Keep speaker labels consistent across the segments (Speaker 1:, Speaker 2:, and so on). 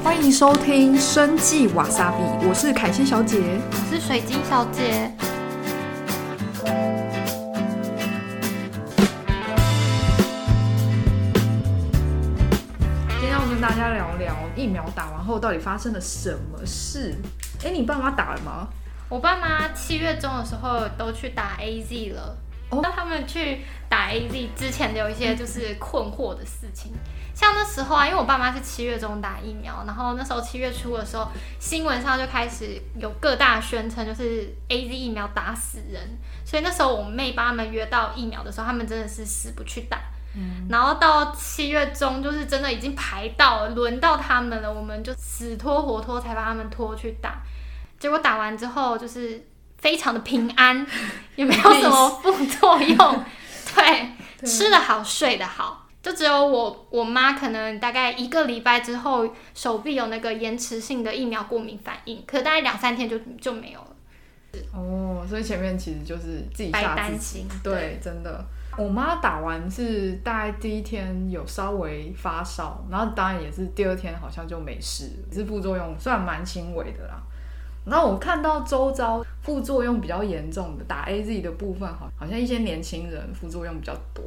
Speaker 1: 欢迎收听《生计瓦萨比》，我是凯西小姐。
Speaker 2: 我是水晶小姐。
Speaker 1: 今天要跟大家聊聊疫苗打完后到底发生了什么事。哎，你爸妈打了吗？
Speaker 2: 我爸妈七月中的时候都去打 AZ 了。
Speaker 1: 哦
Speaker 2: 那他们去打 AZ 之前有一些就是困惑的事情，像那时候啊，因为我爸妈是七月中打疫苗，然后那时候七月初的时候，新闻上就开始有各大宣称就是 AZ 疫苗打死人，所以那时候我妹帮他们约到疫苗的时候，他们真的是死不去打。然后到七月中，就是真的已经排到，轮到他们了，我们就死拖活拖才把他们拖去打。结果打完之后，就是非常的平安，也没有什么副作用，对，吃得好，睡得好。就只有我我妈可能大概一个礼拜之后，手臂有那个延迟性的疫苗过敏反应，可大概两三天就就没有了，
Speaker 1: 哦，所以前面其实就是自己
Speaker 2: 白
Speaker 1: 吓自己。
Speaker 2: 担心。
Speaker 1: 对，真的。我妈打完是大概第一天有稍微发烧，然后当然也是第二天好像就没事是副作用虽然蛮轻微的啦。然后我看到周遭副作用比较严重的打 A Z 的部分，好好像一些年轻人副作用比较多，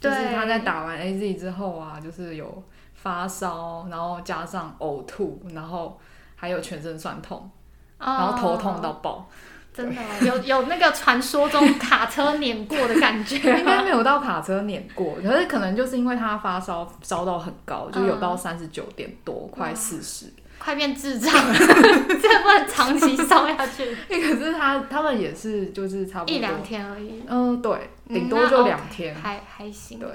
Speaker 1: 就是他在打完 A Z 之后啊，就是有发烧，然后加上呕吐，然后还有全身酸痛，然后头痛到爆。
Speaker 2: 真的有有那个传说中卡车碾过的感觉
Speaker 1: 应该没有到卡车碾过，可是可能就是因为他发烧烧到很高，就有到三十九点多，快四十。
Speaker 2: 快变智障了，这不能长期烧下去，
Speaker 1: 可是他他们也是就是差不多。
Speaker 2: 一两，天而已，
Speaker 1: 嗯，对，
Speaker 2: 嗯
Speaker 1: 顶多就两天。
Speaker 2: 还还行。
Speaker 1: 对，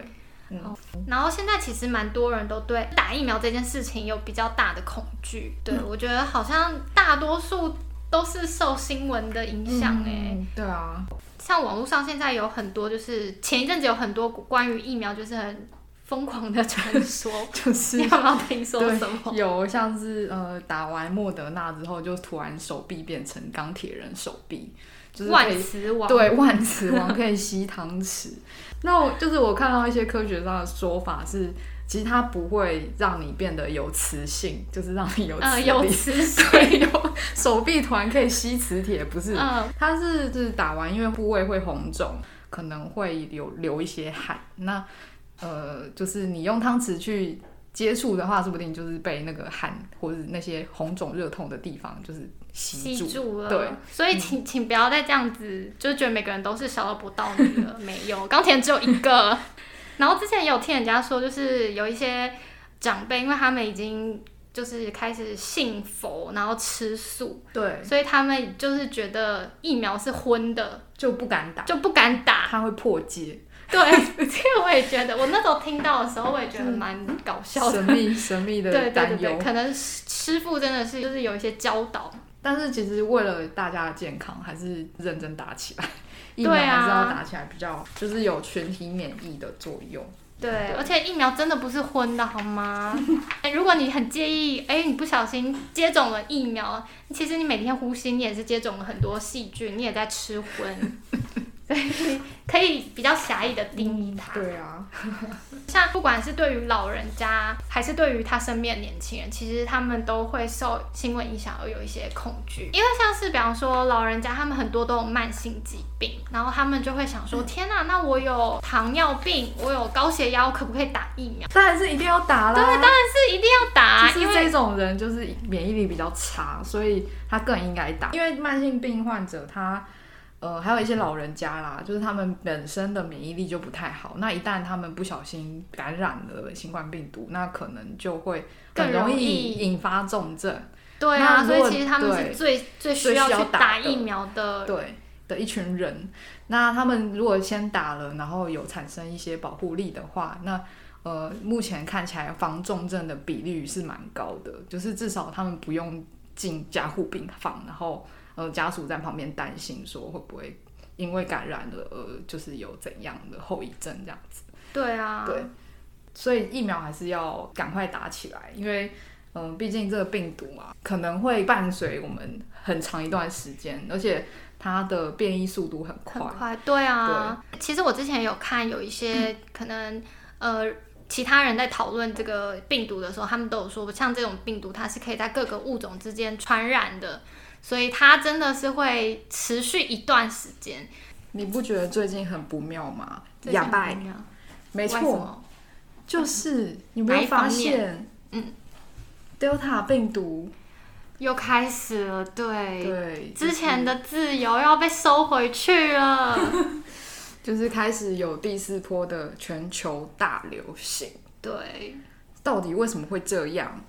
Speaker 1: 嗯，
Speaker 2: 然后现在其实蛮多人都对打疫苗这件事情有比较大的恐惧，对、我觉得好像大多数都是受新闻的影响哎、
Speaker 1: 嗯对啊，
Speaker 2: 像网络上现在有很多，就是前一阵子有很多关于疫苗就是很疯狂的传说，
Speaker 1: 就是
Speaker 2: 你有没有听说什么？
Speaker 1: 有像是呃打完莫德纳之后，就突然手臂变成钢铁人手臂，就是
Speaker 2: 万磁王
Speaker 1: 对，万磁王 可以吸汤匙。那我就是我看到一些科学上的说法是，其实它不会让你变得有磁性，就是让你有磁
Speaker 2: 呃
Speaker 1: 力。
Speaker 2: 有 磁
Speaker 1: 对，
Speaker 2: 性，
Speaker 1: 有手臂团可以吸磁铁，不是？
Speaker 2: 嗯
Speaker 1: 它是就是打完，因为部位会红肿，可能会有流一些汗。那呃，就是你用汤匙去接触的话，说不定就是被那个汗或者那些红肿热痛的地方就是吸
Speaker 2: 吸
Speaker 1: 住。
Speaker 2: 了，
Speaker 1: 对，
Speaker 2: 所以请请不要再这样子，就觉得每个人都是小到不到你了，没有，钢铁人只有一个。然后之前也有听人家说，就是有一些长辈，因为他们已经就是开始信佛，然后吃素，
Speaker 1: 对，
Speaker 2: 所以他们就是觉得疫苗是荤的，
Speaker 1: 就不敢打，
Speaker 2: 就不敢打。
Speaker 1: 它会破戒，
Speaker 2: 对，这个我也觉得，我那时候听到的时候，我也觉得蛮搞笑的。
Speaker 1: 神秘神秘的
Speaker 2: 对对对
Speaker 1: 担忧，。
Speaker 2: 可能师师傅真的是就是有一些教导，
Speaker 1: 但是其实为了大家的健康，还是认真打起来，疫苗还是要打起来，比较就是有群体免疫的作用。
Speaker 2: 对，而且疫苗真的不是荤的好吗？哎、如果你很介意，哎、你不小心接种了疫苗，其实你每天呼吸，你也是接种了很多细菌，你也在吃荤，所以可以比较狭义的定义它。
Speaker 1: 对啊，
Speaker 2: 像不管是对于老人家，还是对于他身边的年轻人，其实他们都会受新闻影响而有一些恐惧。因为像是比方说老人家，他们很多都有慢性疾病，然后他们就会想说：天哪，那我有糖尿病，我有高血压，我可不可以打疫苗？
Speaker 1: 当然是一定要打啦。
Speaker 2: 对，当然是一定要打，
Speaker 1: 就是
Speaker 2: 因为
Speaker 1: 这种人就是免疫力比较差，所以他更应该打。因为慢性病患者他。呃，还有一些老人家啦，就是他们本身的免疫力就不太好，那一旦他们不小心感染了新冠病毒，那可能就会很容
Speaker 2: 更容易
Speaker 1: 易引发重症。
Speaker 2: 对啊，所以其实他们是最最需
Speaker 1: 要
Speaker 2: 要去
Speaker 1: 打
Speaker 2: 疫苗的。
Speaker 1: 对的一群人，那他们如果先打了，然后有产生一些保护力的话，那呃，目前看起来防重症的比率是蛮高的，就是至少他们不用进加护病房，然后呃家属在旁边担心说会不会因为感染了呃就是有怎样的后遗症这样子。
Speaker 2: 对啊，
Speaker 1: 对，所以疫苗还是要赶快打起来，因为嗯，毕竟这个病毒嘛，可能会伴随我们很长一段时间，而且它的变异速度很快。
Speaker 2: 很快，对啊。其实我之前有看有一些 可能呃其他人在讨论这个病毒的时候，他们都有说，像这种病毒它是可以在各个物种之间传染的，所以它真的是会持续一段时间。
Speaker 1: 你不觉得最近很不妙吗？哑巴，没错，就是你没发现，
Speaker 2: 嗯
Speaker 1: ，Delta 病毒，
Speaker 2: 又开始了，对，
Speaker 1: 对，
Speaker 2: 之前的自由要被收回去了。
Speaker 1: 就是开始有第四波的全球大流行，
Speaker 2: 对，
Speaker 1: 到底为什么会这样？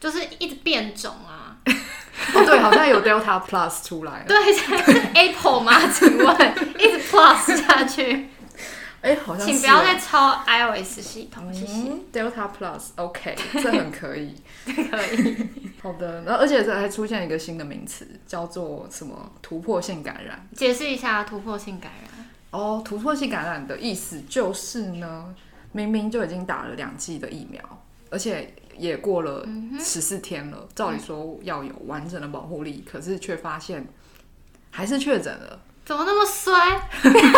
Speaker 2: 就是一直变种啊。
Speaker 1: 哦，对，好像有 Delta Plus 出来了，
Speaker 2: 对，是 Apple 吗？请问一直 Plus 下去，
Speaker 1: 哎，好像
Speaker 2: 请不要再抄 iOS 系统，谢谢。
Speaker 1: 嗯，Delta Plus，OK，这很可以。
Speaker 2: 可以。
Speaker 1: 好的，然后而且这还出现一个新的名词，叫做什么突破性感染。
Speaker 2: 解释一下突破性感染。
Speaker 1: 哦，突破性感染的意思就是呢，明明就已经打了两剂的疫苗，而且也过了
Speaker 2: 嗯
Speaker 1: 十四天了，照理说要有完整的保护力，可是却发现还是确诊了。
Speaker 2: 怎么那么衰？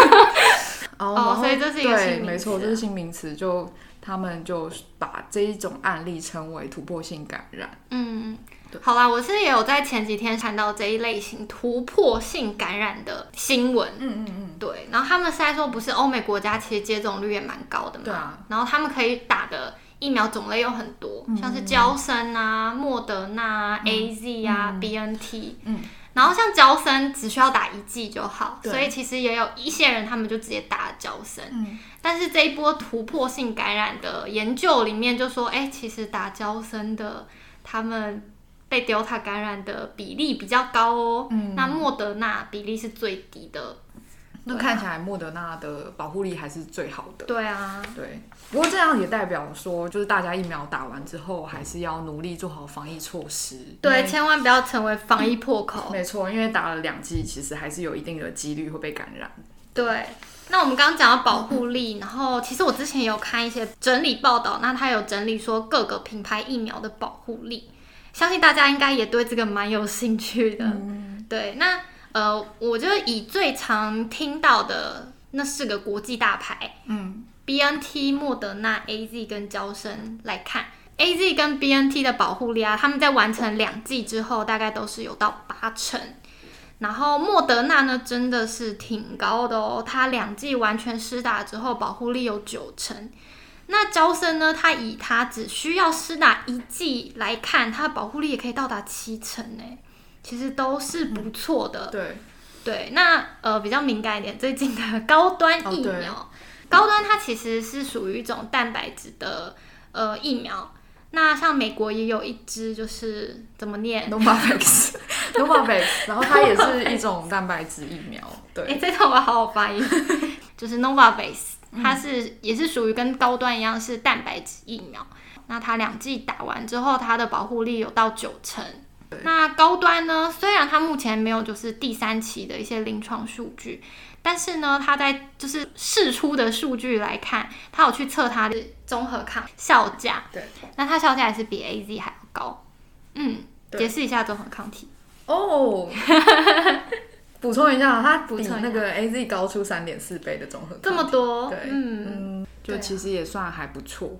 Speaker 1: 哦
Speaker 2: 哦所以这是一个
Speaker 1: 没错，这是新名词，就他们就把这一种案例称为突破性感染。
Speaker 2: 嗯
Speaker 1: 对，
Speaker 2: 好啦，我是也有在前几天看到这一类型突破性感染的新闻。
Speaker 1: 嗯嗯嗯，
Speaker 2: 对，然后他们是在说，不是欧美国家其实接种率也蛮高的嘛，
Speaker 1: 对啊，
Speaker 2: 然后他们可以打的疫苗种类有很多，
Speaker 1: 嗯
Speaker 2: 像是胶生啊、莫德纳、啊、A Z 啊、B N T，
Speaker 1: 嗯，
Speaker 2: 然后像胶生只需要打一剂就好，所以其实也有一些人他们就直接打了胶生，
Speaker 1: 嗯，
Speaker 2: 但是这一波突破性感染的研究里面就说，哎、其实打胶生的他们。被 Delta 感染的比例比较高哦，
Speaker 1: 嗯
Speaker 2: 那莫德纳比例是最低的。
Speaker 1: 那看起来莫德纳的保护力还是最好的。
Speaker 2: 对啊，
Speaker 1: 对，不过这样也代表说，就是大家疫苗打完之后，还是要努力做好防疫措施。
Speaker 2: 对，千万不要成为防疫破口。
Speaker 1: 没错，因为打了两剂，其实还是有一定的几率会被感染。
Speaker 2: 对，那我们刚刚讲到保护力，然后其实我之前也有看一些整理报道，那他有整理说各个品牌疫苗的保护力，相信大家应该也对这个蛮有兴趣的。对，那呃，我就以最常听到的那四个国际大牌，
Speaker 1: 嗯
Speaker 2: ，B N T、莫德纳、A Z 跟交生来看，A Z 跟 B N T 的保护力啊，他们在完成两剂之后，大概都是有到八成。然后莫德纳呢，真的是挺高的哦，它两剂完全施打之后，保护力有九成。那招生呢，它以它只需要施打一剂来看，它的保护力也可以到达七成呢，其实都是不错的。
Speaker 1: 对，
Speaker 2: 对，那呃比较敏感一点，最近的高端疫苗，高端它其实是属于一种蛋白质的呃疫苗。那像美国也有一支，就是怎么念
Speaker 1: ？Novavax，Novavax，然后它也是一种蛋白质疫苗。
Speaker 2: 对哎、
Speaker 1: 对，
Speaker 2: 这套我好好发音，就是 Novavax，它是、也是属于跟高端一样是蛋白质疫苗。那它两剂打完之后，它的保护力有到九成。那高端呢？虽然它目前没有就是第三期的一些临床数据，但是呢，它在就是试出的数据来看，它有去测它的综合抗效价。
Speaker 1: 对，
Speaker 2: 那它效价也是比 A Z 还要高。嗯，解释一下综合抗体。
Speaker 1: 哦，补充一下，它比
Speaker 2: 补充
Speaker 1: 那个 AZ 高出三点四倍的综合
Speaker 2: 这么多，
Speaker 1: 对，
Speaker 2: 嗯，
Speaker 1: 嗯，就其实也算还不错。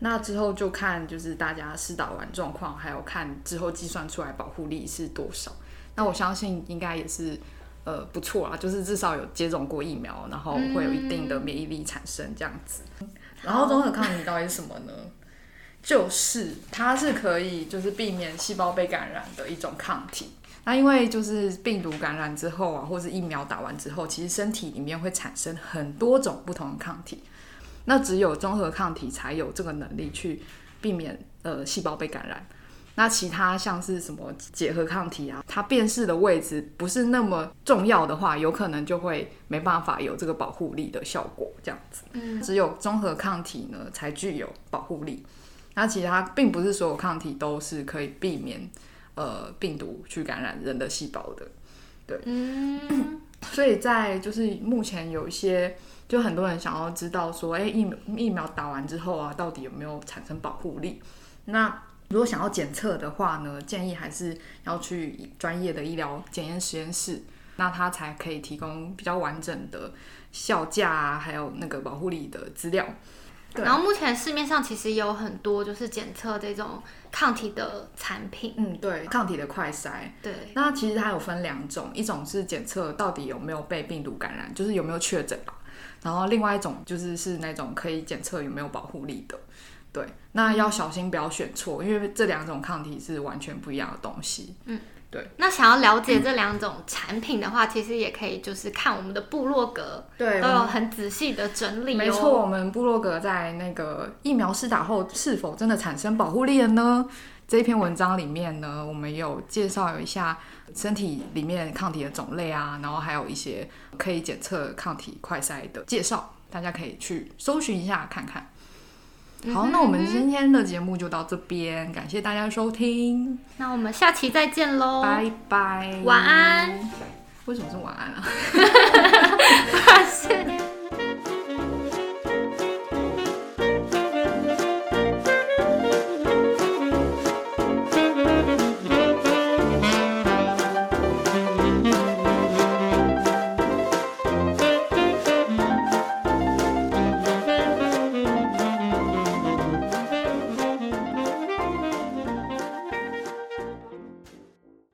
Speaker 1: 那之后就看就是大家试打完状况，还有看之后计算出来保护力是多少。那我相信应该也是呃不错啦，就是至少有接种过疫苗，然后会有一定的免疫力产生这样子。然后综合抗体到底是什么呢？就是它是可以就是避免细胞被感染的一种抗体。那因为就是病毒感染之后啊，或是疫苗打完之后，其实身体里面会产生很多种不同的抗体。那只有综合抗体才有这个能力去避免呃细胞被感染。那其他像是什么结合抗体啊，它辨识的位置不是那么重要的话，有可能就会没办法有这个保护力的效果，这样子。
Speaker 2: 嗯，
Speaker 1: 只有综合抗体呢才具有保护力。那其他并不是所有抗体都是可以避免呃病毒去感染人的细胞的。
Speaker 2: 嗯，
Speaker 1: 所以在就是目前有一些，就很多人想要知道说，哎、疫苗疫苗打完之后啊，到底有没有产生保护力？那如果想要检测的话呢，建议还是要去专业的医疗检验实验室，那它才可以提供比较完整的效价啊，还有那个保护力的资料。对
Speaker 2: 然后目前市面上其实也有很多就是检测这种抗体的产品。
Speaker 1: 嗯，对，抗体的快筛。
Speaker 2: 对，
Speaker 1: 那其实它有分两种，一种是检测到底有没有被病毒感染，就是有没有确诊吧。然后另外一种就是是那种可以检测有没有保护力的。对，那要小心不要选错，因为这两种抗体是完全不一样的东西。
Speaker 2: 那想要了解这两种产品的话，其实也可以就是看我们的部落格，
Speaker 1: 对，
Speaker 2: 都有很仔细的整理、哦。
Speaker 1: 没错，我们部落格在那个疫苗施打后是否真的产生保护力了呢？这一篇文章里面呢，我们有介绍一下身体里面抗体的种类啊，然后还有一些可以检测抗体快筛的介绍，大家可以去搜寻一下看看。好，那我们今天的节目就到这边，感谢大家收听，
Speaker 2: 那我们下期再见喽，
Speaker 1: 拜拜，
Speaker 2: 晚安。
Speaker 1: 为什么是晚安啊？
Speaker 2: 发现。